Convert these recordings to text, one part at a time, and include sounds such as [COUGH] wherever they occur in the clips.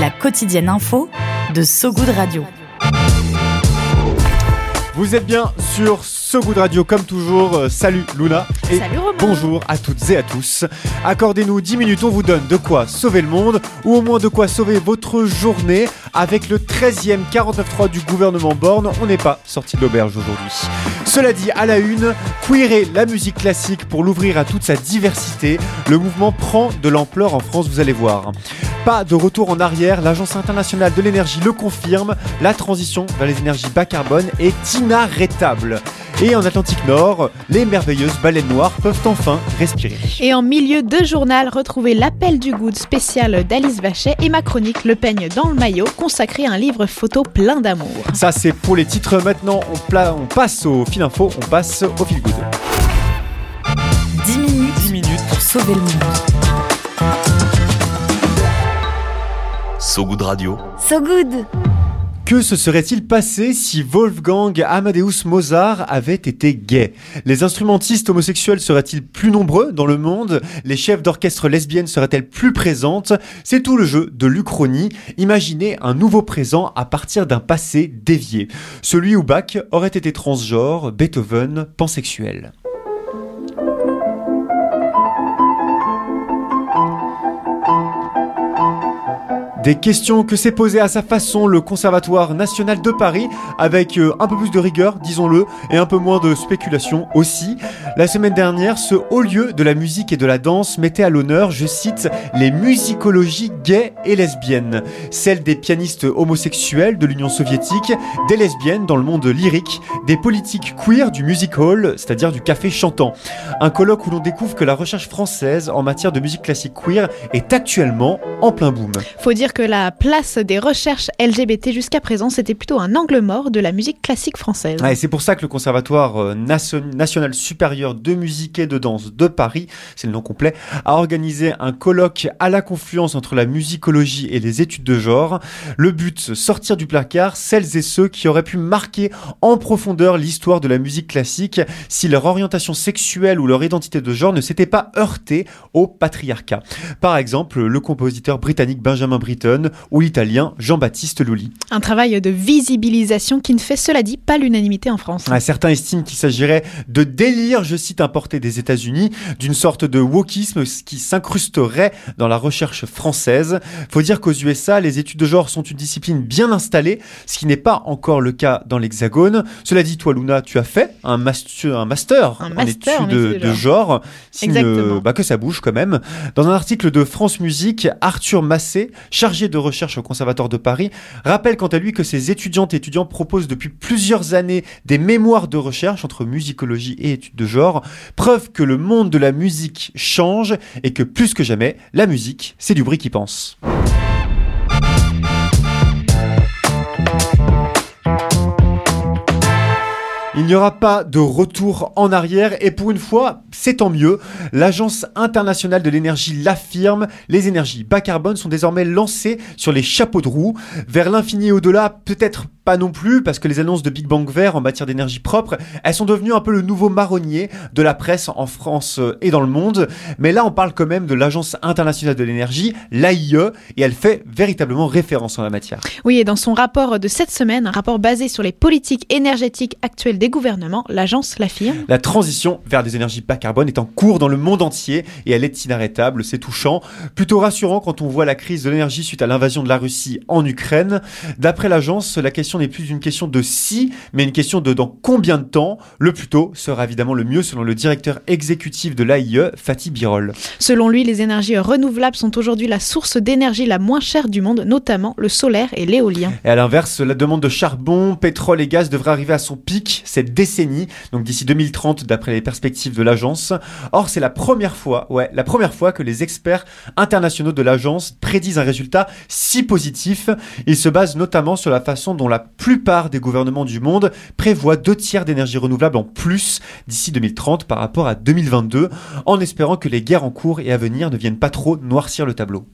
La quotidienne info de So Good Radio. Vous êtes bien sur So Good Radio comme toujours. Euh, salut Luna et Salut Romain. bonjour à toutes et à tous. Accordez-nous 10 minutes, on vous donne de quoi sauver le monde ou au moins de quoi sauver votre journée avec le 13e 49.3 du gouvernement Borne. On n'est pas sorti de l'auberge aujourd'hui. Cela dit, à la une, queerer la musique classique pour l'ouvrir à toute sa diversité. Le mouvement prend de l'ampleur en France, vous allez voir. Pas de retour en arrière, l'Agence internationale de l'énergie le confirme, la transition vers les énergies bas carbone est inarrêtable. Et en Atlantique Nord, les merveilleuses baleines noires peuvent enfin respirer. Et en milieu de journal, retrouvez l'appel du good spécial d'Alice Vachet et ma chronique Le peigne dans le maillot, consacrée à un livre photo plein d'amour. Ça c'est pour les titres, maintenant on, pla- on passe au fil info, on passe au fil good. 10 minutes, 10 minutes pour sauver le monde. So Good Radio. So Good Que se serait-il passé si Wolfgang Amadeus Mozart avait été gay? Les instrumentistes homosexuels seraient-ils plus nombreux dans le monde? Les chefs d'orchestre lesbiennes seraient-elles plus présentes? C'est tout le jeu de l'Uchronie. Imaginez un nouveau présent à partir d'un passé dévié. Celui où Bach aurait été transgenre, Beethoven pansexuel. Des questions que s'est posées à sa façon le Conservatoire national de Paris, avec euh, un peu plus de rigueur, disons-le, et un peu moins de spéculation aussi. La semaine dernière, ce haut lieu de la musique et de la danse mettait à l'honneur, je cite, les musicologies gays et lesbiennes, celles des pianistes homosexuels de l'Union soviétique, des lesbiennes dans le monde lyrique, des politiques queer du music hall, c'est-à-dire du café chantant. Un colloque où l'on découvre que la recherche française en matière de musique classique queer est actuellement en plein boom. Faut dire que la place des recherches LGBT jusqu'à présent, c'était plutôt un angle mort de la musique classique française. Et c'est pour ça que le Conservatoire euh, nation- national supérieur de musique et de danse de Paris, c'est le nom complet, a organisé un colloque à la confluence entre la musicologie et les études de genre. Le but, sortir du placard celles et ceux qui auraient pu marquer en profondeur l'histoire de la musique classique si leur orientation sexuelle ou leur identité de genre ne s'était pas heurtée au patriarcat. Par exemple, le compositeur britannique Benjamin Britten ou l'italien Jean-Baptiste Lully. Un travail de visibilisation qui ne fait, cela dit, pas l'unanimité en France. Ah, Certains estiment qu'il s'agirait de délire, je cite, importé des États-Unis, d'une sorte de wokisme qui s'incrusterait dans la recherche française. Faut dire qu'aux USA, les études de genre sont une discipline bien installée, ce qui n'est pas encore le cas dans l'Hexagone. Cela dit, toi, Luna, tu as fait un master, un master, Un en master en études de, genre, signe Exactement. bah, que ça bouge quand même. Dans un article de France Musique, Arthur Massé, chargé de recherche au Conservatoire de Paris, rappelle quant à lui que ses étudiantes et étudiants proposent depuis plusieurs années des mémoires de recherche entre musicologie et études de genre, preuve que le monde de la musique change et que plus que jamais, la musique, c'est du bruit qui pense. Il n'y aura pas de retour en arrière et pour une fois, c'est tant mieux. L'Agence internationale de l'énergie l'affirme, les énergies bas carbone sont désormais lancées sur les chapeaux de roue. Vers l'infini au-delà, peut-être pas non plus, parce que les annonces de Big Bang Vert en matière d'énergie propre, elles sont devenues un peu le nouveau marronnier de la presse en France euh, et dans le monde. Mais là, on parle quand même de l'Agence internationale de l'énergie, l'AIE, et elle fait véritablement référence en la matière. Oui, et dans son rapport de cette semaine, un rapport basé sur les politiques énergétiques actuelles des gouvernements, l'agence l'affirme. La transition vers des énergies bas carbone est en cours dans le monde entier et elle est inarrêtable, c'est touchant. Plutôt rassurant quand on voit la crise de l'énergie suite à l'invasion de la Russie en Ukraine. D'après l'agence, la question question n'est plus une question de si, mais une question de dans combien de temps. Le plus tôt sera évidemment le mieux selon le directeur exécutif de l'AIE, Fatih Birol. Selon lui, les énergies renouvelables sont aujourd'hui la source d'énergie la moins chère du monde, notamment le solaire et l'éolien. Et à l'inverse, la demande de charbon, pétrole et gaz devrait arriver à son pic cette décennie, donc d'ici 2030 d'après les perspectives de l'agence. Or, c'est la première fois, ouais, la première fois que les experts internationaux de l'agence prédisent un résultat si positif. Ils se basent notamment sur la façon dont la plupart des gouvernements du monde prévoient deux tiers d'énergie renouvelable en plus d'ici 2030 par rapport à 2022, en espérant que les guerres en cours et à venir ne viennent pas trop noircir le tableau.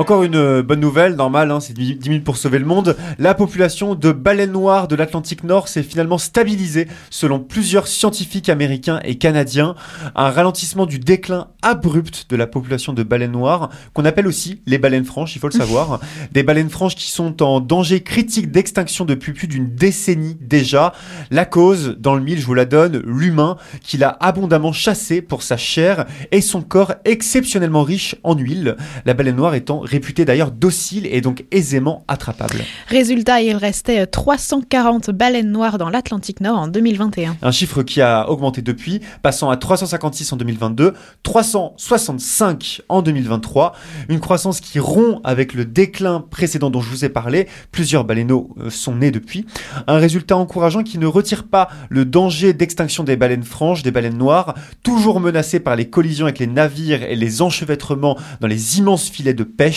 Encore une euh, bonne nouvelle, normale, hein, c'est 10 minutes pour sauver le monde. La population de baleines noires de l'Atlantique Nord s'est finalement stabilisée selon plusieurs scientifiques américains et canadiens. Un ralentissement du déclin abrupt de la population de baleines noires, qu'on appelle aussi les baleines franches, il faut le [LAUGHS] savoir. Des baleines franches qui sont en danger critique d'extinction depuis plus d'une décennie déjà. La cause, dans le mille, je vous la donne, l'humain qui l'a abondamment chassé pour sa chair et son corps exceptionnellement riche en huile. La baleine noire étant réputé d'ailleurs docile et donc aisément attrapable. Résultat, il restait 340 baleines noires dans l'Atlantique Nord en 2021. Un chiffre qui a augmenté depuis, passant à 356 en 2022, 365 en 2023. Une croissance qui rompt avec le déclin précédent dont je vous ai parlé. Plusieurs baleineaux euh, sont nés depuis. Un résultat encourageant qui ne retire pas le danger d'extinction des baleines franches, des baleines noires, toujours menacées par les collisions avec les navires et les enchevêtrements dans les immenses filets de pêche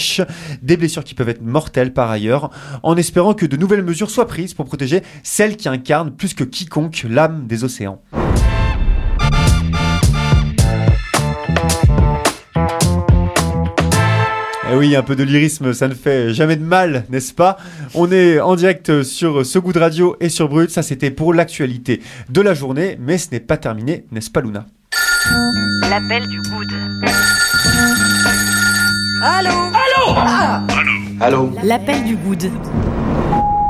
des blessures qui peuvent être mortelles par ailleurs, en espérant que de nouvelles mesures soient prises pour protéger celles qui incarnent plus que quiconque l'âme des océans. Et eh oui, un peu de lyrisme, ça ne fait jamais de mal, n'est-ce pas? On est en direct sur ce goût de radio et sur Brut. Ça, c'était pour l'actualité de la journée, mais ce n'est pas terminé, n'est-ce pas, Luna? L'appel du good. Allô? Allô ah Allô L'appel du good.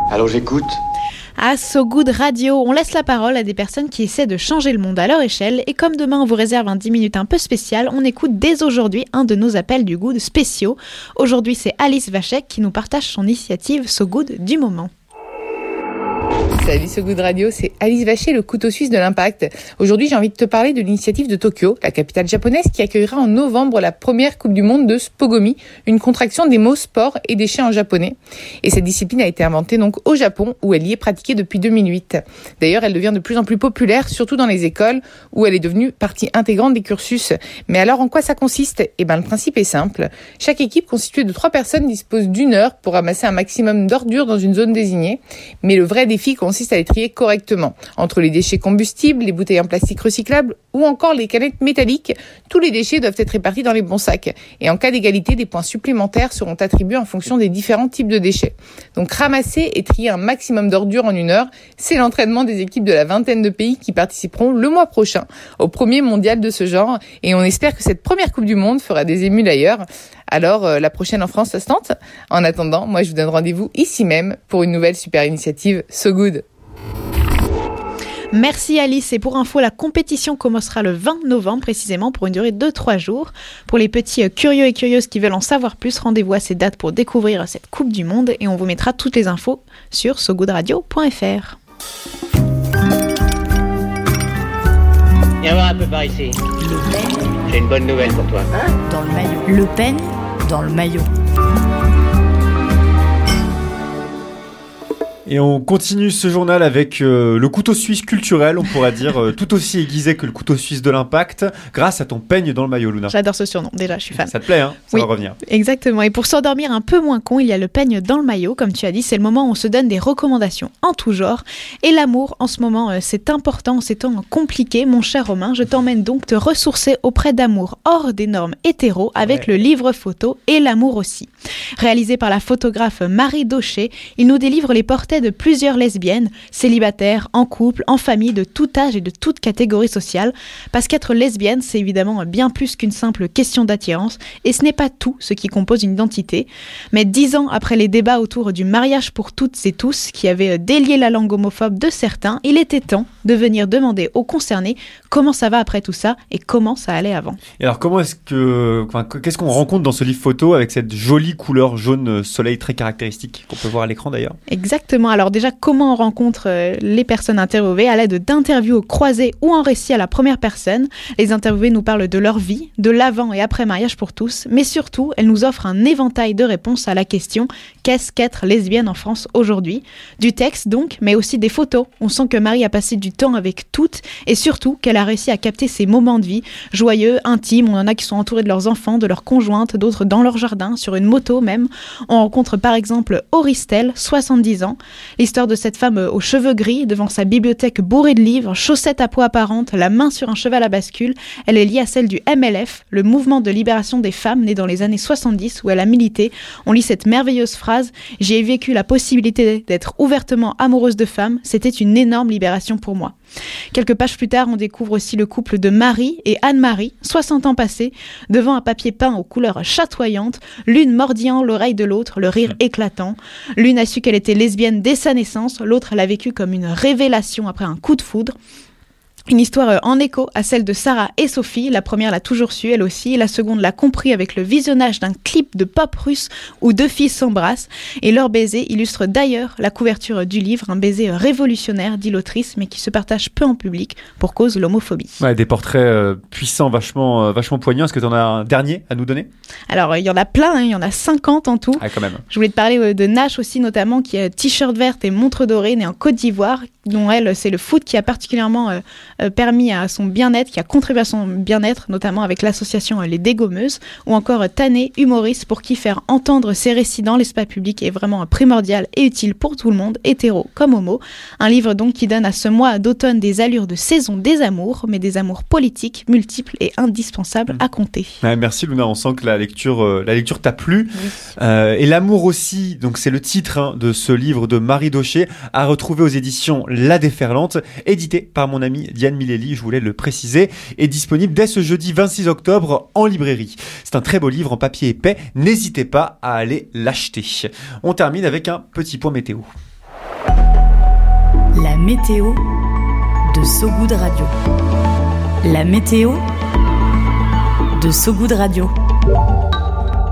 Allô, j'écoute. À So Good Radio, on laisse la parole à des personnes qui essaient de changer le monde à leur échelle. Et comme demain on vous réserve un 10 minutes un peu spécial, on écoute dès aujourd'hui un de nos appels du good spéciaux. Aujourd'hui, c'est Alice Vachek qui nous partage son initiative So Good du moment. Salut ce goût de radio, c'est Alice Vacher, le couteau suisse de l'impact. Aujourd'hui, j'ai envie de te parler de l'initiative de Tokyo, la capitale japonaise qui accueillera en novembre la première Coupe du Monde de Spogomi, une contraction des mots sport et déchets en japonais. Et cette discipline a été inventée donc au Japon, où elle y est pratiquée depuis 2008. D'ailleurs, elle devient de plus en plus populaire, surtout dans les écoles, où elle est devenue partie intégrante des cursus. Mais alors, en quoi ça consiste? Eh ben, le principe est simple. Chaque équipe constituée de trois personnes dispose d'une heure pour ramasser un maximum d'ordures dans une zone désignée. Mais le vrai défi consiste consiste à les trier correctement. Entre les déchets combustibles, les bouteilles en plastique recyclables ou encore les canettes métalliques, tous les déchets doivent être répartis dans les bons sacs. Et en cas d'égalité, des points supplémentaires seront attribués en fonction des différents types de déchets. Donc ramasser et trier un maximum d'ordures en une heure, c'est l'entraînement des équipes de la vingtaine de pays qui participeront le mois prochain au premier mondial de ce genre. Et on espère que cette première Coupe du Monde fera des émules d'ailleurs. Alors euh, la prochaine en France, ça se tente En attendant, moi je vous donne rendez-vous ici même pour une nouvelle super initiative So Good. Merci Alice. Et pour info, la compétition commencera le 20 novembre précisément pour une durée de 3 jours. Pour les petits euh, curieux et curieuses qui veulent en savoir plus, rendez-vous à ces dates pour découvrir cette Coupe du Monde et on vous mettra toutes les infos sur sogoodradio.fr. Viens voir un peu par ici. J'ai une bonne nouvelle pour toi. Dans le maillot. Le Pen dans le maillot. Et on continue ce journal avec euh, le couteau suisse culturel, on pourrait dire, euh, tout aussi aiguisé que le couteau suisse de l'impact, grâce à ton peigne dans le maillot, Luna. J'adore ce surnom, déjà, je suis fan. Ça te plaît, hein? Ça Oui. va revenir. Exactement. Et pour s'endormir un peu moins con, il y a le peigne dans le maillot. Comme tu as dit, c'est le moment où on se donne des recommandations en tout genre. Et l'amour, en ce moment, euh, c'est important, c'est temps compliqué. Mon cher Romain, je t'emmène donc te ressourcer auprès d'amour hors des normes hétéro avec le livre photo et l'amour aussi. Réalisé par la photographe Marie Daucher, il nous délivre les portraits de plusieurs lesbiennes, célibataires, en couple, en famille, de tout âge et de toute catégorie sociale, parce qu'être lesbienne, c'est évidemment bien plus qu'une simple question d'attirance, et ce n'est pas tout ce qui compose une identité. Mais dix ans après les débats autour du mariage pour toutes et tous, qui avaient délié la langue homophobe de certains, il était temps de venir demander aux concernés comment ça va après tout ça et comment ça allait avant. Et alors comment est-ce que, enfin, qu'est-ce qu'on rencontre dans ce livre photo avec cette jolie couleur jaune soleil très caractéristique qu'on peut voir à l'écran d'ailleurs? Exactement. Alors déjà, comment on rencontre euh, les personnes interviewées à l'aide d'interviews croisées ou en récit à la première personne? Les interviewés nous parlent de leur vie, de l'avant et après mariage pour tous, mais surtout, elles nous offrent un éventail de réponses à la question qu'est-ce qu'être lesbienne en France aujourd'hui? Du texte donc, mais aussi des photos. On sent que Marie a passé du temps avec toutes et surtout qu'elle a réussi à capter ces moments de vie joyeux, intimes. On en a qui sont entourés de leurs enfants, de leurs conjointes, d'autres dans leur jardin, sur une moto même. On rencontre par exemple Auristel, 70 ans. L'histoire de cette femme aux cheveux gris, devant sa bibliothèque bourrée de livres, chaussettes à poids apparentes, la main sur un cheval à bascule. Elle est liée à celle du MLF, le mouvement de libération des femmes né dans les années 70 où elle a milité. On lit cette merveilleuse phrase J'ai vécu la possibilité d'être ouvertement amoureuse de femmes. C'était une énorme libération pour moi. Quelques pages plus tard, on découvre aussi le couple de Marie et Anne-Marie, 60 ans passés, devant un papier peint aux couleurs chatoyantes, l'une mordillant l'oreille de l'autre, le rire éclatant. L'une a su qu'elle était lesbienne dès sa naissance, l'autre l'a vécu comme une révélation après un coup de foudre. Une histoire euh, en écho à celle de Sarah et Sophie. La première l'a toujours su, elle aussi. La seconde l'a compris avec le visionnage d'un clip de pop russe où deux filles s'embrassent. Et leur baiser illustre d'ailleurs la couverture du livre, un baiser révolutionnaire, dit l'autrice, mais qui se partage peu en public pour cause de l'homophobie. Ouais, des portraits euh, puissants, vachement, euh, vachement poignants. Est-ce que tu en as un dernier à nous donner? Alors, il y en a plein, hein, il y en a 50 en tout. Ah, quand même. Je voulais te parler de Nash aussi, notamment, qui a t-shirt verte et montre dorée, née en Côte d'Ivoire, dont elle, c'est le foot qui a particulièrement euh, permis à son bien-être, qui a contribué à son bien-être, notamment avec l'association euh, Les Dégommeuses, ou encore euh, Tané, humoriste, pour qui faire entendre ses récits dans l'espace public est vraiment primordial et utile pour tout le monde, hétéro comme homo. Un livre donc qui donne à ce mois d'automne des allures de saison des amours, mais des amours politiques, multiples et indispensables à compter. merci Luna, on sent que la lecture, la lecture t'a plu. et l'amour aussi, donc c'est le titre hein, de ce livre de Marie Daucher, à retrouver aux éditions La Déferlante, édité par mon ami Diane Mileli, je voulais le préciser, est disponible dès ce jeudi 26 octobre en librairie. C'est un très beau livre en papier épais, n'hésitez pas à aller l'acheter. On termine avec un petit point météo. La météo de Sogoud Radio. La météo de Sogoud Radio.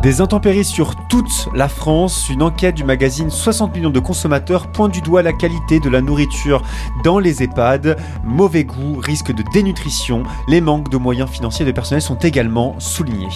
Des intempéries sur toute la France. Une enquête du magazine 60 millions de consommateurs pointe du doigt la qualité de la nourriture dans les EHPAD. Mauvais goût, risque de dénutrition. Les manques de moyens financiers et de personnel sont également soulignés.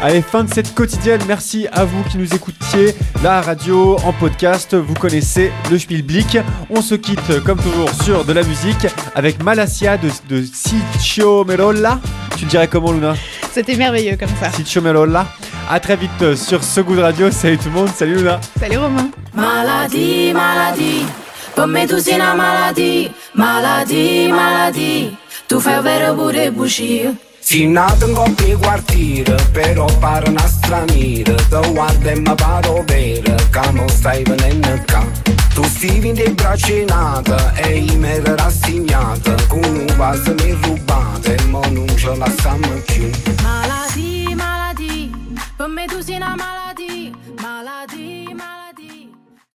Allez, fin de cette quotidienne. Merci à vous qui nous écoutiez. La radio en podcast, vous connaissez le Spielblick. On se quitte comme toujours sur de la musique avec Malasia de, de Merolla. Tu dirais comment, Luna? C'était merveilleux comme ça. Ciccio Merolla. À très vite sur ce goût de radio. Salut tout le monde. Salut Luna. Salut Romain. Maladie, maladie. Per me tu sei una maladie. Maladie, maladie. Tu fai vero pure bugie. Si nato in coppia quartiere, però pare una straniera Te guarda e mi pare vero, che non stai venendo qua Tu stivi in te braccia nata e io mi ero rassegnata Con un vaso mi rubate e non ce la stiamo più. Maladie, maladie, per me tu sei una maladie